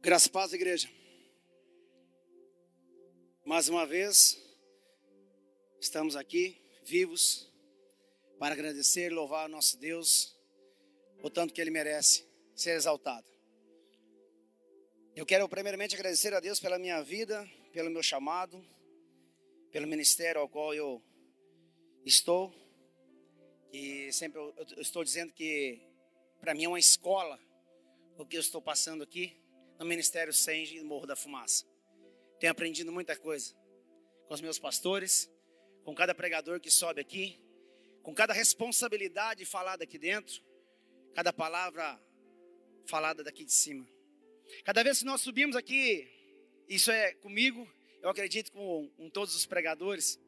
Graças a paz, igreja. Mais uma vez, estamos aqui, vivos, para agradecer e louvar o nosso Deus, o tanto que Ele merece ser exaltado. Eu quero primeiramente agradecer a Deus pela minha vida, pelo meu chamado, pelo ministério ao qual eu estou. E sempre eu estou dizendo que para mim é uma escola o que eu estou passando aqui no Ministério Senge e Morro da Fumaça. Tenho aprendido muita coisa com os meus pastores, com cada pregador que sobe aqui, com cada responsabilidade falada aqui dentro, cada palavra falada daqui de cima. Cada vez que nós subimos aqui, isso é comigo, eu acredito com, com todos os pregadores,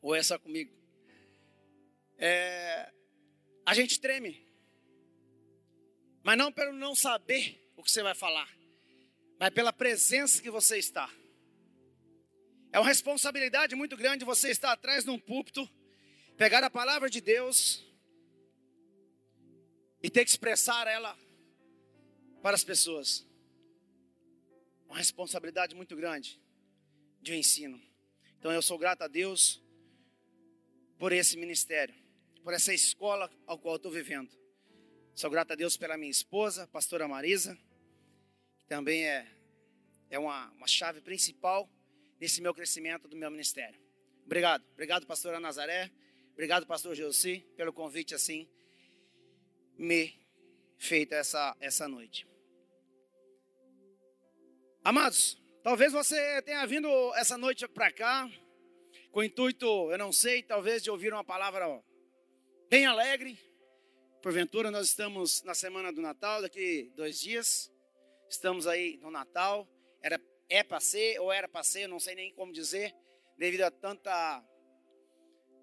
ou é só comigo? É, a gente treme, mas não pelo não saber o que você vai falar, mas pela presença que você está. É uma responsabilidade muito grande você estar atrás de um púlpito, pegar a palavra de Deus e ter que expressar ela para as pessoas. Uma responsabilidade muito grande de um ensino. Então eu sou grato a Deus por esse ministério, por essa escola ao qual estou vivendo. Sou grato a Deus pela minha esposa, pastora Marisa, que também é, é uma, uma chave principal nesse meu crescimento do meu ministério. Obrigado. Obrigado, pastora Nazaré. Obrigado, pastor Josi, pelo convite assim me feito essa, essa noite. Amados, talvez você tenha vindo essa noite para cá com o intuito, eu não sei, talvez de ouvir uma palavra bem alegre, Porventura, nós estamos na semana do Natal, daqui dois dias. Estamos aí no Natal. Era, é para ser ou era para ser, não sei nem como dizer, devido a tanta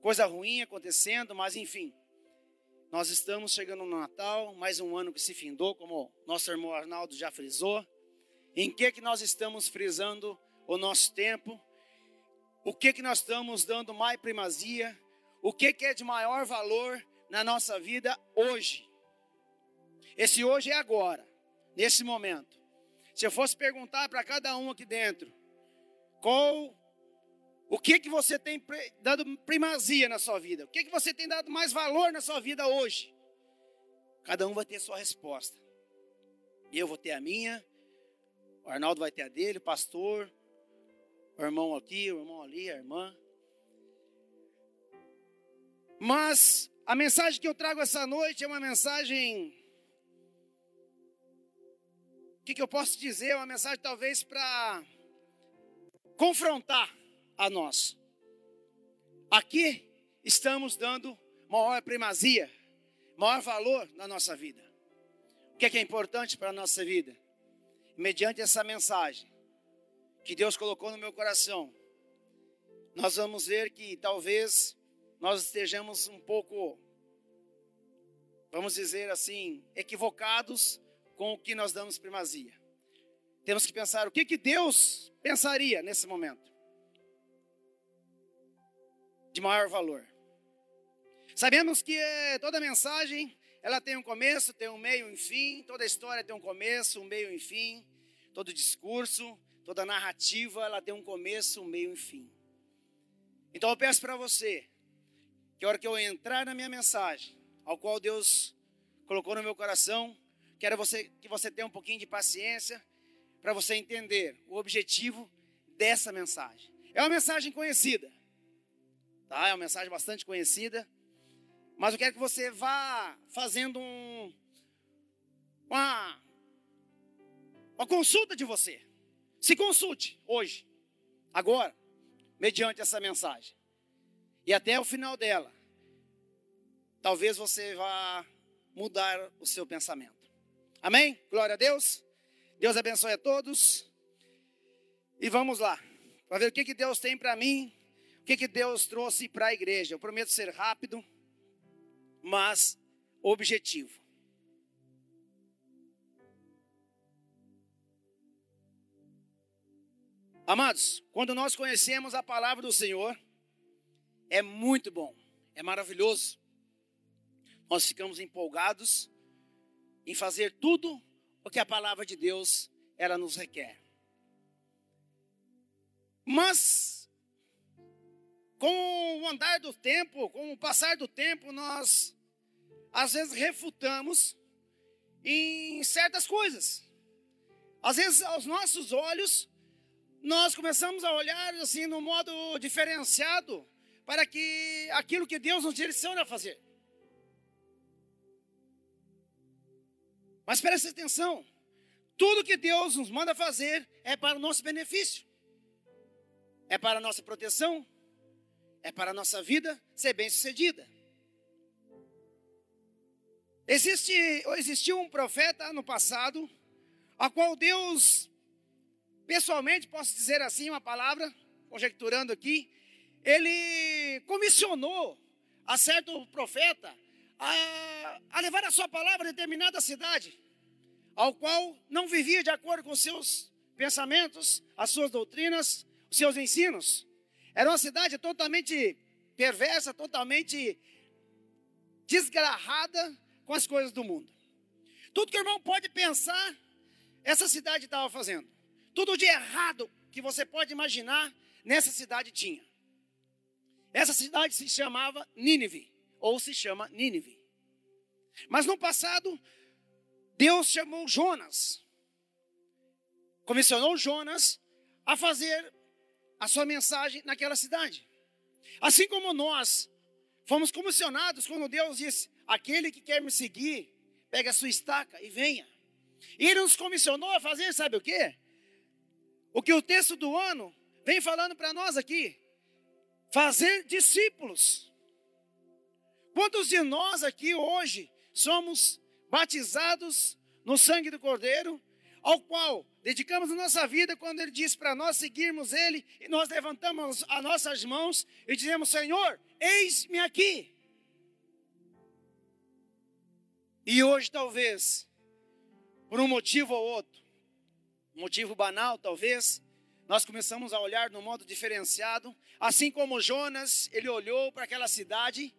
coisa ruim acontecendo, mas enfim. Nós estamos chegando no Natal, mais um ano que se findou, como nosso irmão Arnaldo já frisou. Em que que nós estamos frisando o nosso tempo? O que que nós estamos dando mais primazia? O que que é de maior valor na nossa vida hoje. Esse hoje é agora, nesse momento. Se eu fosse perguntar para cada um aqui dentro, qual o que que você tem dado primazia na sua vida? O que que você tem dado mais valor na sua vida hoje? Cada um vai ter sua resposta. Eu vou ter a minha, o Arnaldo vai ter a dele, o pastor, o irmão aqui, o irmão ali, a irmã. Mas a mensagem que eu trago essa noite é uma mensagem. O que, que eu posso dizer? É uma mensagem talvez para confrontar a nós. Aqui estamos dando maior primazia, maior valor na nossa vida. O que é, que é importante para a nossa vida? Mediante essa mensagem que Deus colocou no meu coração, nós vamos ver que talvez nós estejamos um pouco, vamos dizer assim, equivocados com o que nós damos primazia. Temos que pensar o que, que Deus pensaria nesse momento de maior valor. Sabemos que eh, toda mensagem ela tem um começo, tem um meio e um fim. Toda história tem um começo, um meio e um fim. Todo discurso, toda narrativa, ela tem um começo, um meio e um fim. Então eu peço para você que a hora que eu entrar na minha mensagem, ao qual Deus colocou no meu coração, quero você, que você tenha um pouquinho de paciência para você entender o objetivo dessa mensagem. É uma mensagem conhecida, tá? É uma mensagem bastante conhecida, mas eu quero que você vá fazendo um, uma, uma consulta de você. Se consulte hoje, agora, mediante essa mensagem. E até o final dela, talvez você vá mudar o seu pensamento. Amém? Glória a Deus. Deus abençoe a todos. E vamos lá, para ver o que, que Deus tem para mim, o que, que Deus trouxe para a igreja. Eu prometo ser rápido, mas objetivo. Amados, quando nós conhecemos a palavra do Senhor, é muito bom, é maravilhoso. Nós ficamos empolgados em fazer tudo o que a palavra de Deus ela nos requer. Mas, com o andar do tempo, com o passar do tempo, nós às vezes refutamos em certas coisas. Às vezes, aos nossos olhos, nós começamos a olhar assim no modo diferenciado para que aquilo que Deus nos direciona a fazer. Mas preste atenção, tudo que Deus nos manda fazer é para o nosso benefício, é para a nossa proteção, é para a nossa vida ser bem-sucedida. Existe, existiu um profeta no passado, a qual Deus, pessoalmente, posso dizer assim uma palavra, conjecturando aqui, ele comissionou a certo profeta a, a levar a sua palavra a determinada cidade, ao qual não vivia de acordo com seus pensamentos, as suas doutrinas, os seus ensinos. Era uma cidade totalmente perversa, totalmente desgarrada com as coisas do mundo. Tudo que o irmão pode pensar, essa cidade estava fazendo. Tudo de errado que você pode imaginar, nessa cidade tinha. Essa cidade se chamava Nínive, ou se chama Nínive. Mas no passado, Deus chamou Jonas, comissionou Jonas a fazer a sua mensagem naquela cidade. Assim como nós fomos comissionados quando Deus disse: Aquele que quer me seguir, pega a sua estaca e venha. E ele nos comissionou a fazer, sabe o quê? O que o texto do ano vem falando para nós aqui: fazer discípulos. Quantos de nós aqui hoje somos batizados no sangue do Cordeiro, ao qual dedicamos a nossa vida quando ele diz para nós seguirmos ele e nós levantamos as nossas mãos e dizemos: Senhor, eis-me aqui. E hoje, talvez, por um motivo ou outro, motivo banal, talvez, nós começamos a olhar um modo diferenciado, assim como Jonas, ele olhou para aquela cidade,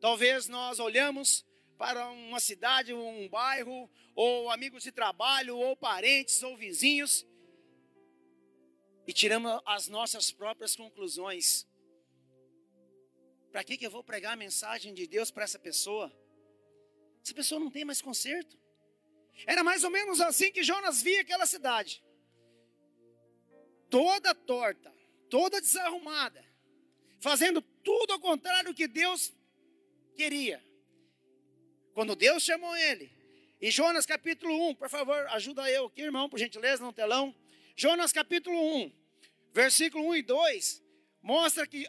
talvez nós olhamos para uma cidade, um bairro, ou amigos de trabalho, ou parentes, ou vizinhos, e tiramos as nossas próprias conclusões. Para que, que eu vou pregar a mensagem de Deus para essa pessoa? Essa pessoa não tem mais conserto. Era mais ou menos assim que Jonas via aquela cidade. Toda torta, toda desarrumada, fazendo tudo ao contrário do que Deus queria. Quando Deus chamou ele, em Jonas capítulo 1, por favor, ajuda eu aqui, irmão, por gentileza, no telão. Jonas capítulo 1, versículo 1 e 2, mostra que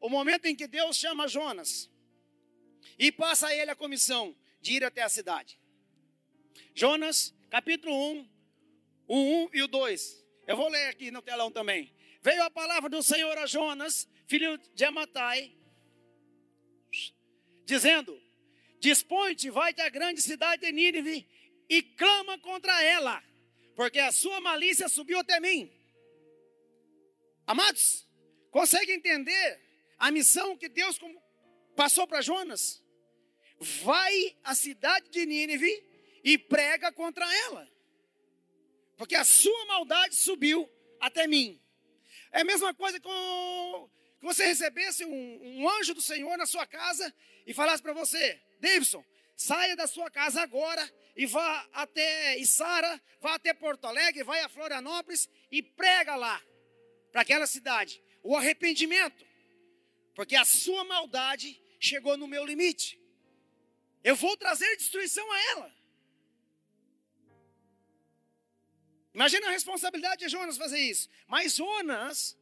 o momento em que Deus chama Jonas e passa a ele a comissão de ir até a cidade. Jonas, capítulo 1, o 1 e o 2. Eu vou ler aqui no telão também. Veio a palavra do Senhor a Jonas, filho de Amatai, dizendo: Dispõe-te, vai-te à grande cidade de Nínive e clama contra ela, porque a sua malícia subiu até mim. Amados, consegue entender a missão que Deus passou para Jonas? vai à cidade de Nínive e prega contra ela, porque a sua maldade subiu até mim. É a mesma coisa que você recebesse um, um anjo do Senhor na sua casa e falasse para você, Davidson, saia da sua casa agora e vá até Isara, vá até Porto Alegre, vai a Florianópolis e prega lá, para aquela cidade, o arrependimento, porque a sua maldade chegou no meu limite. Eu vou trazer destruição a ela. Imagina a responsabilidade de Jonas fazer isso. Mas Jonas,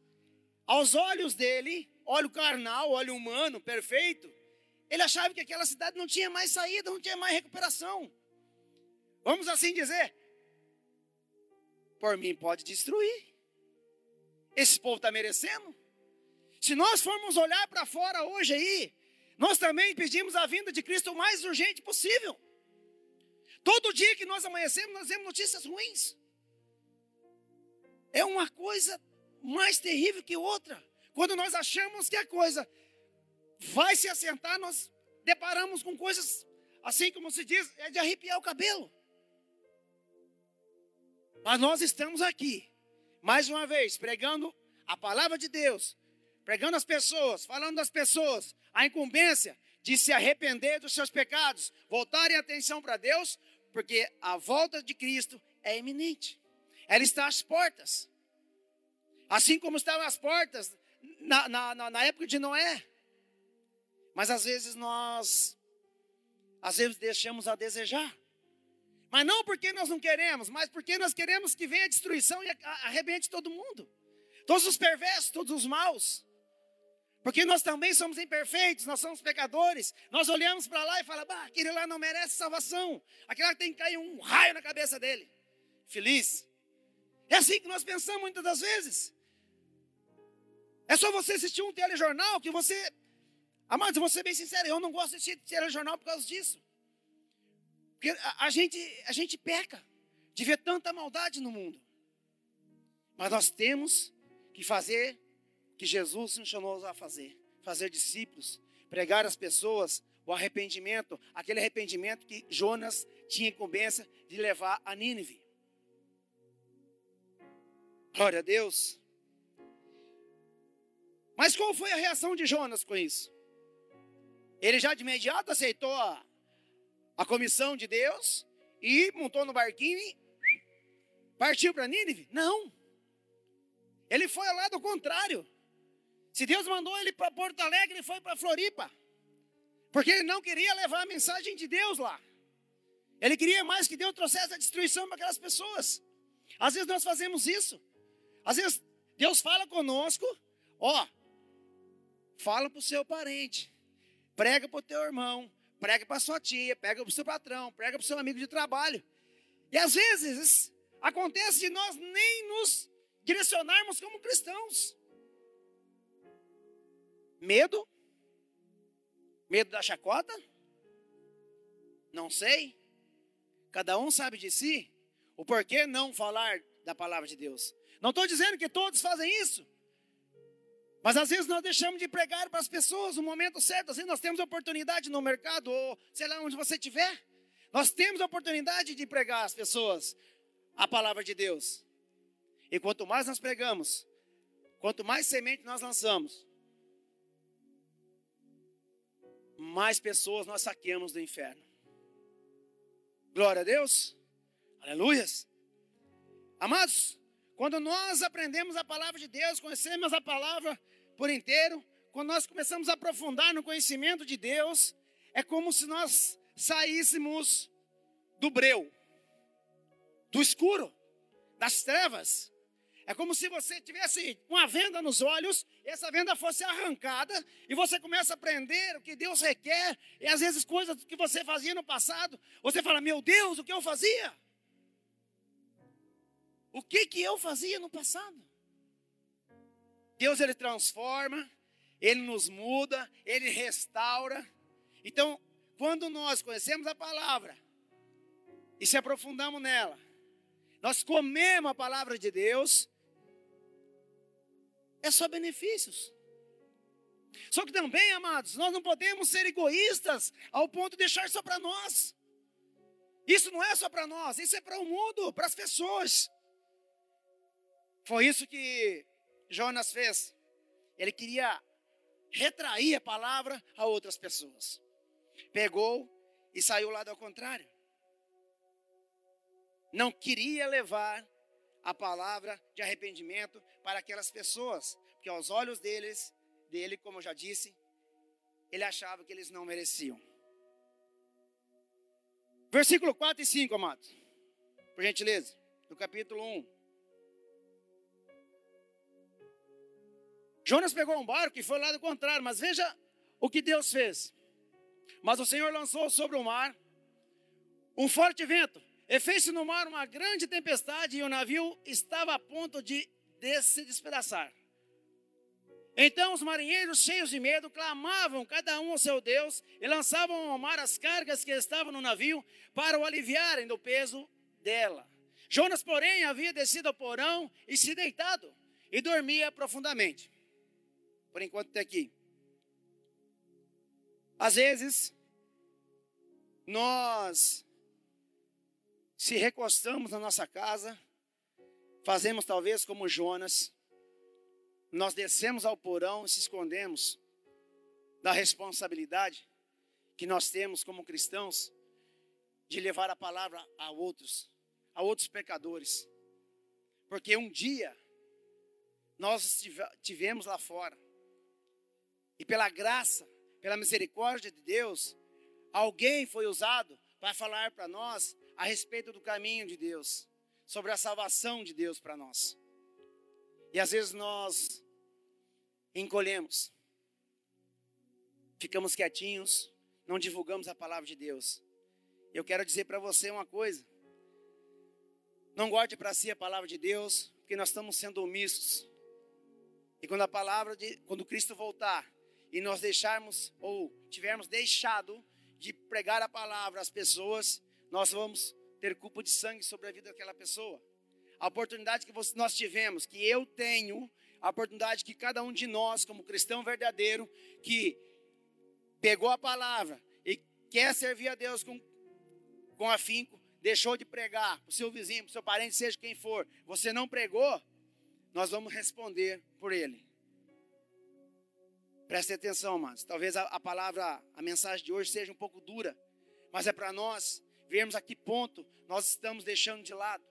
aos olhos dele, olho carnal, olho humano, perfeito, ele achava que aquela cidade não tinha mais saída, não tinha mais recuperação. Vamos assim dizer, por mim pode destruir. Esse povo está merecendo. Se nós formos olhar para fora hoje aí, nós também pedimos a vinda de Cristo o mais urgente possível. Todo dia que nós amanhecemos, nós temos notícias ruins. É uma coisa mais terrível que outra. Quando nós achamos que a coisa vai se assentar, nós deparamos com coisas, assim como se diz, é de arrepiar o cabelo. Mas nós estamos aqui, mais uma vez, pregando a palavra de Deus, pregando as pessoas, falando das pessoas, a incumbência de se arrepender dos seus pecados, voltarem a atenção para Deus, porque a volta de Cristo é iminente. Ela está às portas. Assim como estavam as portas na, na, na época de Noé. Mas às vezes nós, às vezes deixamos a desejar. Mas não porque nós não queremos, mas porque nós queremos que venha a destruição e arrebente todo mundo. Todos os perversos, todos os maus. Porque nós também somos imperfeitos, nós somos pecadores. Nós olhamos para lá e falamos, bah, aquele lá não merece salvação. Aquele lá tem que cair um raio na cabeça dele. Feliz. É assim que nós pensamos muitas das vezes. É só você assistir um telejornal que você. Amados, vou ser bem sincero, eu não gosto de assistir telejornal por causa disso. Porque a, a, gente, a gente peca de ver tanta maldade no mundo. Mas nós temos que fazer que Jesus nos chamou a fazer: fazer discípulos, pregar às pessoas o arrependimento, aquele arrependimento que Jonas tinha incumbência de levar a Nínive. Glória a Deus. Mas qual foi a reação de Jonas com isso? Ele já de imediato aceitou a, a comissão de Deus e montou no barquinho e partiu para Nínive? Não. Ele foi ao lado contrário. Se Deus mandou ele para Porto Alegre, ele foi para Floripa. Porque ele não queria levar a mensagem de Deus lá. Ele queria mais que Deus trouxesse a destruição para aquelas pessoas. Às vezes nós fazemos isso. Às vezes Deus fala conosco, ó, fala para o seu parente, prega para o teu irmão, prega para sua tia, prega para o seu patrão, prega para o seu amigo de trabalho. E às vezes acontece de nós nem nos direcionarmos como cristãos. Medo? Medo da chacota? Não sei. Cada um sabe de si. O porquê não falar da palavra de Deus. Não estou dizendo que todos fazem isso. Mas às vezes nós deixamos de pregar para as pessoas no momento certo. Às vezes nós temos oportunidade no mercado, ou sei lá onde você estiver. Nós temos a oportunidade de pregar às pessoas a palavra de Deus. E quanto mais nós pregamos, quanto mais semente nós lançamos, mais pessoas nós saqueamos do inferno. Glória a Deus. Aleluias. Amados, quando nós aprendemos a palavra de Deus, conhecemos a palavra por inteiro, quando nós começamos a aprofundar no conhecimento de Deus, é como se nós saíssemos do breu, do escuro, das trevas, é como se você tivesse uma venda nos olhos, e essa venda fosse arrancada, e você começa a aprender o que Deus requer, e às vezes coisas que você fazia no passado, você fala: Meu Deus, o que eu fazia? O que que eu fazia no passado? Deus ele transforma, ele nos muda, ele restaura. Então, quando nós conhecemos a palavra e se aprofundamos nela, nós comemos a palavra de Deus, é só benefícios. Só que também, amados, nós não podemos ser egoístas ao ponto de deixar só para nós. Isso não é só para nós, isso é para o mundo, para as pessoas. Foi isso que Jonas fez. Ele queria retrair a palavra a outras pessoas. Pegou e saiu lá ao contrário. Não queria levar a palavra de arrependimento para aquelas pessoas, porque aos olhos deles, dele, como eu já disse, ele achava que eles não mereciam. Versículo 4 e 5, amados. Por gentileza, do capítulo 1. Jonas pegou um barco e foi lá do contrário, mas veja o que Deus fez. Mas o Senhor lançou sobre o mar um forte vento, e fez-se no mar uma grande tempestade, e o navio estava a ponto de se despedaçar. Então os marinheiros, cheios de medo, clamavam cada um ao seu Deus e lançavam ao mar as cargas que estavam no navio para o aliviarem do peso dela. Jonas, porém, havia descido ao porão e se deitado e dormia profundamente. Por enquanto até aqui. Às vezes, nós se recostamos na nossa casa fazemos talvez como Jonas, nós descemos ao porão e se escondemos da responsabilidade que nós temos como cristãos de levar a palavra a outros, a outros pecadores. Porque um dia nós tivemos lá fora, e pela graça, pela misericórdia de Deus, alguém foi usado para falar para nós a respeito do caminho de Deus, sobre a salvação de Deus para nós. E às vezes nós encolhemos, ficamos quietinhos, não divulgamos a palavra de Deus. Eu quero dizer para você uma coisa: não guarde para si a palavra de Deus, porque nós estamos sendo omissos. E quando a palavra de, quando Cristo voltar e nós deixarmos ou tivermos deixado de pregar a palavra às pessoas, nós vamos ter culpa de sangue sobre a vida daquela pessoa. A oportunidade que nós tivemos, que eu tenho, a oportunidade que cada um de nós, como cristão verdadeiro, que pegou a palavra e quer servir a Deus com, com afinco, deixou de pregar para o seu vizinho, para o seu parente, seja quem for, você não pregou, nós vamos responder por ele. Preste atenção, amados. Talvez a, a, palavra, a mensagem de hoje seja um pouco dura, mas é para nós vermos a que ponto nós estamos deixando de lado.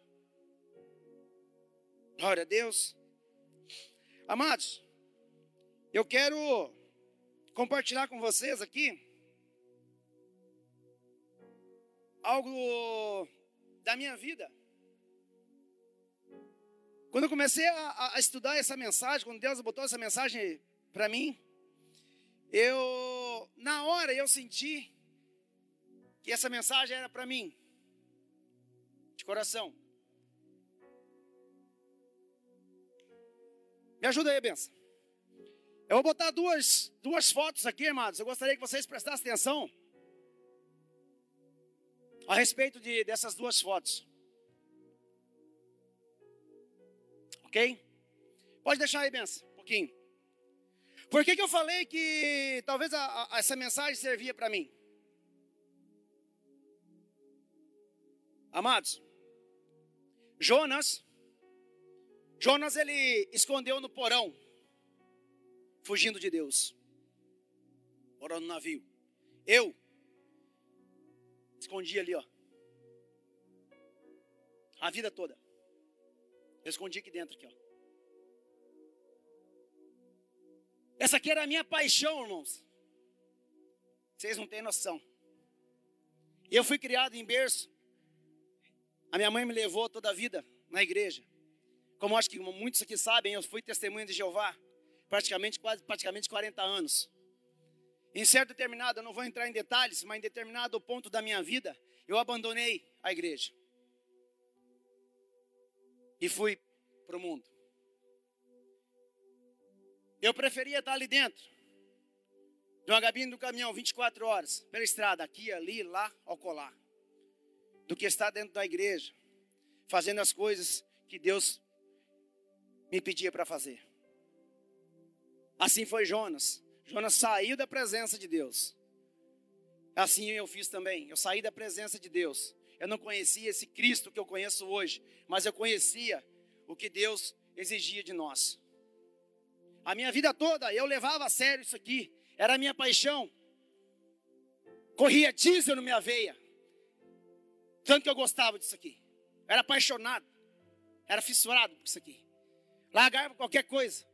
Glória a Deus. Amados, eu quero compartilhar com vocês aqui algo da minha vida. Quando eu comecei a, a estudar essa mensagem, quando Deus botou essa mensagem para mim, eu, na hora, eu senti que essa mensagem era para mim, de coração. Me ajuda aí, benção. Eu vou botar duas, duas fotos aqui, amados. Eu gostaria que vocês prestassem atenção a respeito de, dessas duas fotos. Ok? Pode deixar aí, benção, um pouquinho. Por que, que eu falei que talvez a, a, essa mensagem servia para mim? Amados, Jonas, Jonas ele escondeu no porão, fugindo de Deus, morando no navio. Eu escondi ali, ó, a vida toda. Eu escondi aqui dentro, aqui, ó. Essa aqui era a minha paixão, irmãos. Vocês não têm noção. Eu fui criado em berço. A minha mãe me levou toda a vida na igreja. Como acho que muitos aqui sabem, eu fui testemunha de Jeová praticamente quase praticamente 40 anos. Em certo determinado, eu não vou entrar em detalhes, mas em determinado ponto da minha vida, eu abandonei a igreja. E fui para o mundo. Eu preferia estar ali dentro, de uma cabine do caminhão, 24 horas, pela estrada, aqui, ali, lá, ao colar, do que estar dentro da igreja, fazendo as coisas que Deus me pedia para fazer. Assim foi Jonas. Jonas saiu da presença de Deus. Assim eu fiz também. Eu saí da presença de Deus. Eu não conhecia esse Cristo que eu conheço hoje, mas eu conhecia o que Deus exigia de nós. A minha vida toda eu levava a sério isso aqui, era a minha paixão. Corria diesel na minha veia, tanto que eu gostava disso aqui. era apaixonado, era fissurado por isso aqui. Largava qualquer coisa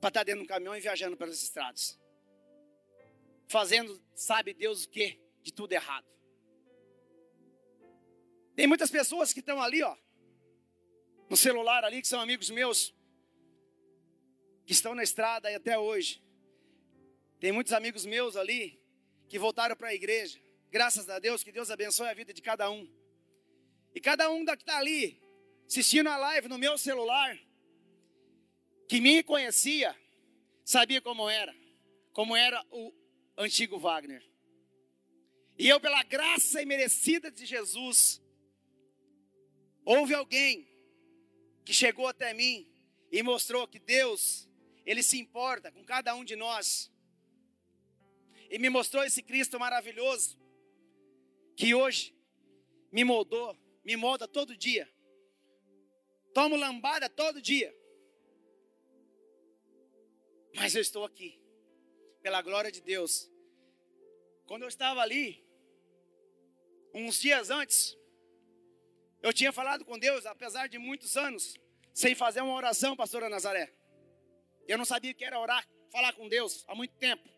para estar dentro de um caminhão e viajando pelas estradas, fazendo, sabe Deus o que, de tudo errado. Tem muitas pessoas que estão ali, ó, no celular ali, que são amigos meus, que estão na estrada e até hoje. Tem muitos amigos meus ali que voltaram para a igreja. Graças a Deus, que Deus abençoe a vida de cada um. E cada um que está ali, assistindo a live no meu celular, que me conhecia, sabia como era, como era o antigo Wagner. E eu, pela graça imerecida de Jesus, houve alguém que chegou até mim e mostrou que Deus ele se importa com cada um de nós. E me mostrou esse Cristo maravilhoso, que hoje me moldou, me molda todo dia, tomo lambada todo dia. Mas eu estou aqui, pela glória de Deus. Quando eu estava ali, uns dias antes, eu tinha falado com Deus, apesar de muitos anos, sem fazer uma oração, pastora Nazaré. Eu não sabia o que era orar, falar com Deus há muito tempo.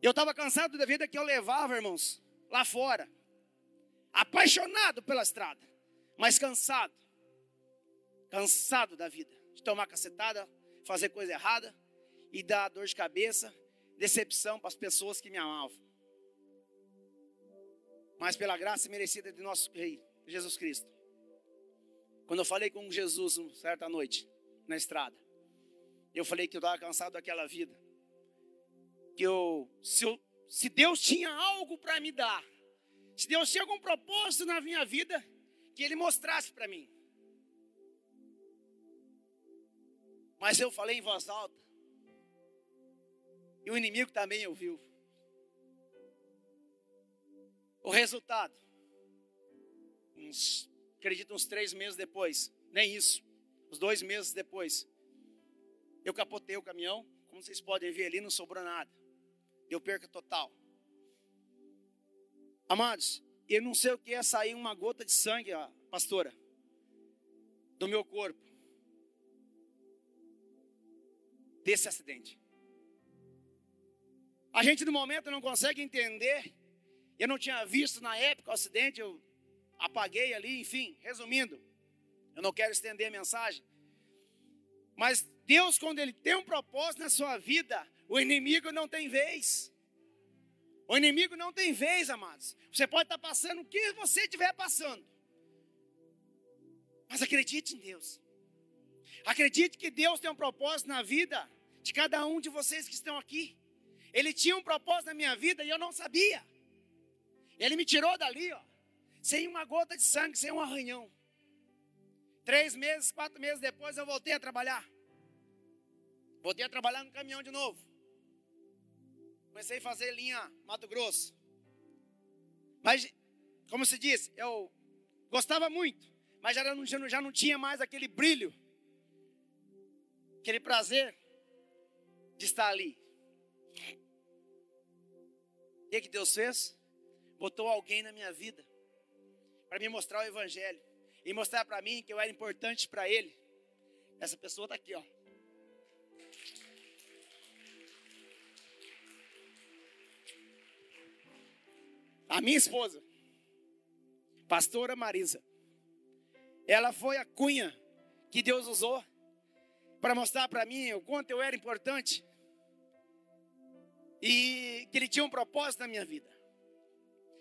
Eu estava cansado da vida que eu levava, irmãos, lá fora. Apaixonado pela estrada, mas cansado. Cansado da vida, de tomar cacetada, fazer coisa errada e dar dor de cabeça, decepção para as pessoas que me amavam. Mas pela graça merecida de nosso Rei Jesus Cristo. Quando eu falei com Jesus certa noite na estrada, eu falei que eu estava cansado daquela vida. Que eu se, eu, se Deus tinha algo para me dar, se Deus tinha algum propósito na minha vida, que Ele mostrasse para mim. Mas eu falei em voz alta. E o inimigo também ouviu. O resultado, uns, acredito, uns três meses depois, nem isso, uns dois meses depois, eu capotei o caminhão, como vocês podem ver ali, não sobrou nada. Eu perco total. Amados, eu não sei o que é sair uma gota de sangue, ó, pastora, do meu corpo, desse acidente. A gente no momento não consegue entender. Eu não tinha visto na época o acidente, eu apaguei ali, enfim, resumindo, eu não quero estender a mensagem. Mas Deus, quando Ele tem um propósito na sua vida, o inimigo não tem vez. O inimigo não tem vez, amados. Você pode estar passando o que você estiver passando. Mas acredite em Deus. Acredite que Deus tem um propósito na vida de cada um de vocês que estão aqui. Ele tinha um propósito na minha vida e eu não sabia. Ele me tirou dali, ó, sem uma gota de sangue, sem um arranhão. Três meses, quatro meses depois eu voltei a trabalhar. Voltei a trabalhar no caminhão de novo. Comecei a fazer linha Mato Grosso. Mas, como se diz, eu gostava muito, mas já não, já não tinha mais aquele brilho, aquele prazer de estar ali. O que, que Deus fez? Botou alguém na minha vida para me mostrar o Evangelho e mostrar para mim que eu era importante para Ele. Essa pessoa está aqui, ó. A minha esposa, pastora Marisa, ela foi a cunha que Deus usou para mostrar para mim o quanto eu era importante e que Ele tinha um propósito na minha vida.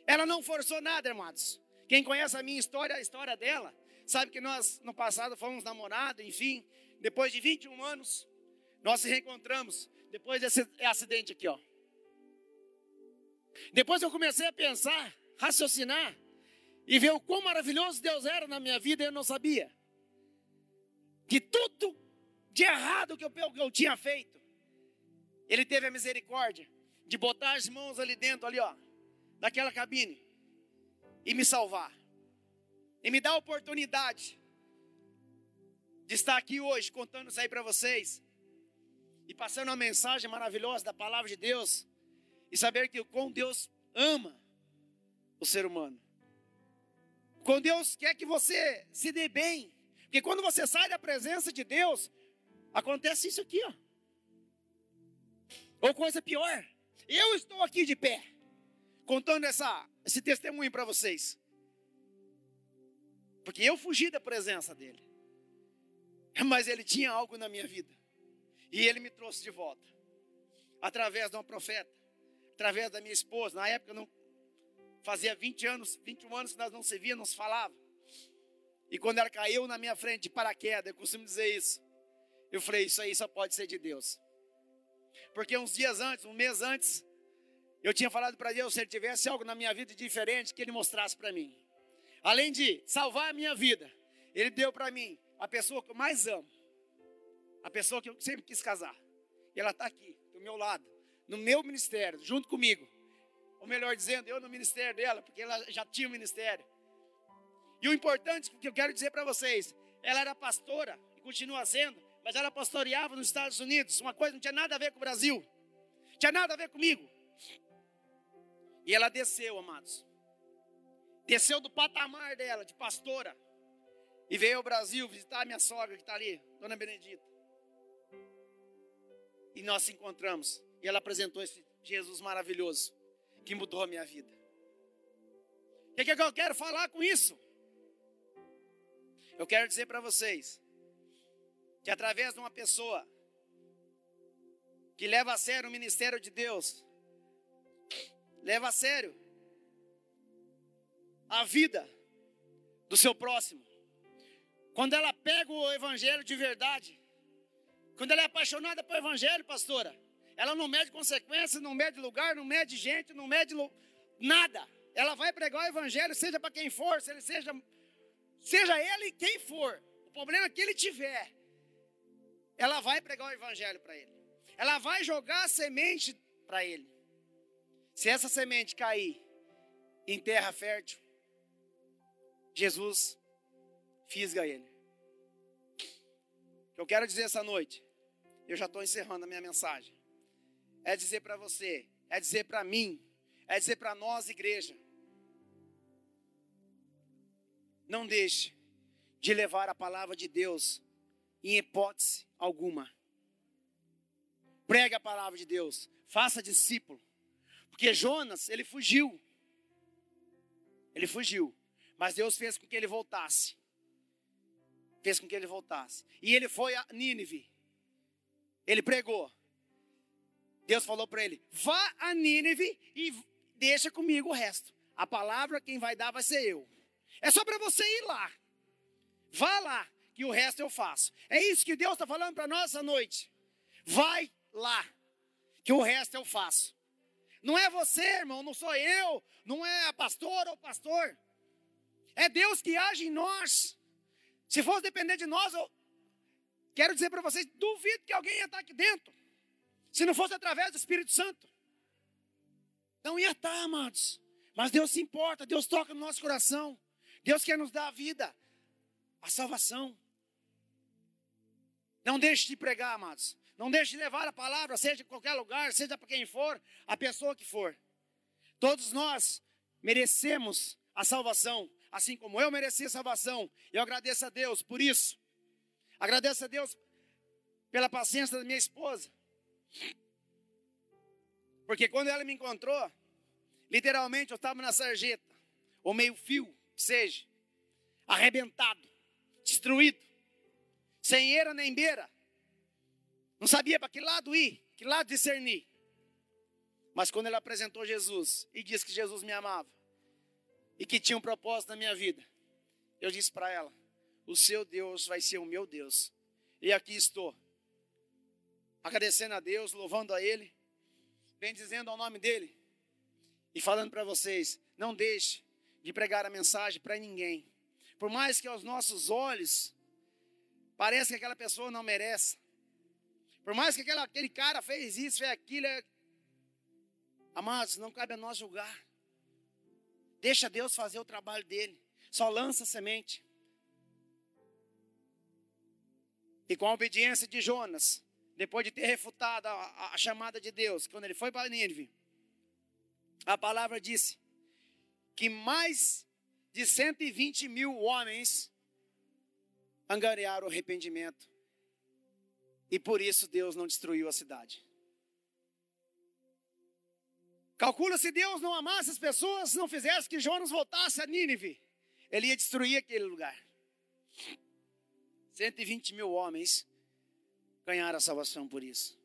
Ela não forçou nada, irmãos. Quem conhece a minha história, a história dela, sabe que nós no passado fomos namorados, enfim, depois de 21 anos, nós se reencontramos depois desse acidente aqui, ó. Depois eu comecei a pensar, raciocinar e ver o quão maravilhoso Deus era na minha vida, eu não sabia. Que tudo de errado que eu, que eu tinha feito, Ele teve a misericórdia de botar as mãos ali dentro, ali ó, daquela cabine e me salvar. E me dar a oportunidade de estar aqui hoje contando isso aí para vocês e passando uma mensagem maravilhosa da palavra de Deus e saber que com Deus ama o ser humano. Com Deus quer que você se dê bem. Porque quando você sai da presença de Deus, acontece isso aqui, ó. Ou coisa pior. Eu estou aqui de pé, contando essa, esse testemunho para vocês. Porque eu fugi da presença dele. Mas ele tinha algo na minha vida. E ele me trouxe de volta. Através de uma profeta através da minha esposa. Na época não fazia 20 anos, 21 anos que nós não se via, não se falava. E quando ela caiu na minha frente de paraquedas, eu costumo dizer isso. Eu falei, isso aí só pode ser de Deus. Porque uns dias antes, um mês antes, eu tinha falado para Deus, se ele tivesse algo na minha vida diferente, que ele mostrasse para mim. Além de salvar a minha vida, ele deu para mim a pessoa que eu mais amo. A pessoa que eu sempre quis casar. E ela está aqui, do meu lado no meu ministério, junto comigo. Ou melhor dizendo, eu no ministério dela, porque ela já tinha o um ministério. E o importante que eu quero dizer para vocês ela era pastora e continua sendo, mas ela pastoreava nos Estados Unidos. Uma coisa não tinha nada a ver com o Brasil, tinha nada a ver comigo. E ela desceu, amados. Desceu do patamar dela, de pastora, e veio ao Brasil visitar a minha sogra que está ali, Dona Benedita. E nós se encontramos. E ela apresentou esse Jesus maravilhoso que mudou a minha vida. O que, que eu quero falar com isso? Eu quero dizer para vocês que através de uma pessoa que leva a sério o ministério de Deus, leva a sério a vida do seu próximo. Quando ela pega o evangelho de verdade, quando ela é apaixonada pelo evangelho, pastora, ela não mede consequências, não mede lugar, não mede gente, não mede nada. Ela vai pregar o evangelho, seja para quem for, se ele seja, seja ele quem for. O problema é que ele tiver, ela vai pregar o evangelho para ele. Ela vai jogar a semente para ele. Se essa semente cair em terra fértil, Jesus fisga ele. O que eu quero dizer essa noite, eu já estou encerrando a minha mensagem, é dizer para você, é dizer para mim, é dizer para nós, igreja, não deixe de levar a palavra de Deus em hipótese alguma. Pregue a palavra de Deus, faça discípulo. Porque Jonas, ele fugiu. Ele fugiu. Mas Deus fez com que ele voltasse. Fez com que ele voltasse. E ele foi a Nínive. Ele pregou. Deus falou para ele: vá a Nínive e deixa comigo o resto. A palavra quem vai dar vai ser eu. É só para você ir lá. Vá lá, que o resto eu faço. É isso que Deus está falando para nós essa noite. Vai lá, que o resto eu faço. Não é você, irmão, não sou eu, não é a pastora ou pastor. É Deus que age em nós. Se fosse depender de nós, eu quero dizer para vocês, duvido que alguém ia estar aqui dentro. Se não fosse através do Espírito Santo. Não ia estar, amados. Mas Deus se importa, Deus toca no nosso coração. Deus quer nos dar a vida, a salvação. Não deixe de pregar, amados. Não deixe de levar a palavra, seja em qualquer lugar, seja para quem for, a pessoa que for. Todos nós merecemos a salvação, assim como eu mereci a salvação. Eu agradeço a Deus por isso. Agradeço a Deus pela paciência da minha esposa. Porque quando ela me encontrou, literalmente eu estava na sarjeta, ou meio fio, que seja, arrebentado, destruído, sem eira nem beira. Não sabia para que lado ir, que lado discernir. Mas quando ele apresentou Jesus e disse que Jesus me amava e que tinha um propósito na minha vida, eu disse para ela: O seu Deus vai ser o meu Deus. E aqui estou, agradecendo a Deus, louvando a Ele, bendizendo ao nome dEle e falando para vocês: não deixe de pregar a mensagem para ninguém. Por mais que aos nossos olhos pareça que aquela pessoa não merece, por mais que aquela, aquele cara fez isso, fez aquilo, é... amados, não cabe a nós julgar. Deixa Deus fazer o trabalho dele. Só lança semente. E com a obediência de Jonas, depois de ter refutado a, a, a chamada de Deus, quando ele foi para Nínive, a palavra disse que mais de 120 mil homens angariaram arrependimento e por isso Deus não destruiu a cidade. Calcula se Deus não amasse as pessoas, não fizesse que Jonas voltasse a Nínive, ele ia destruir aquele lugar. 120 mil homens ganharam a salvação por isso.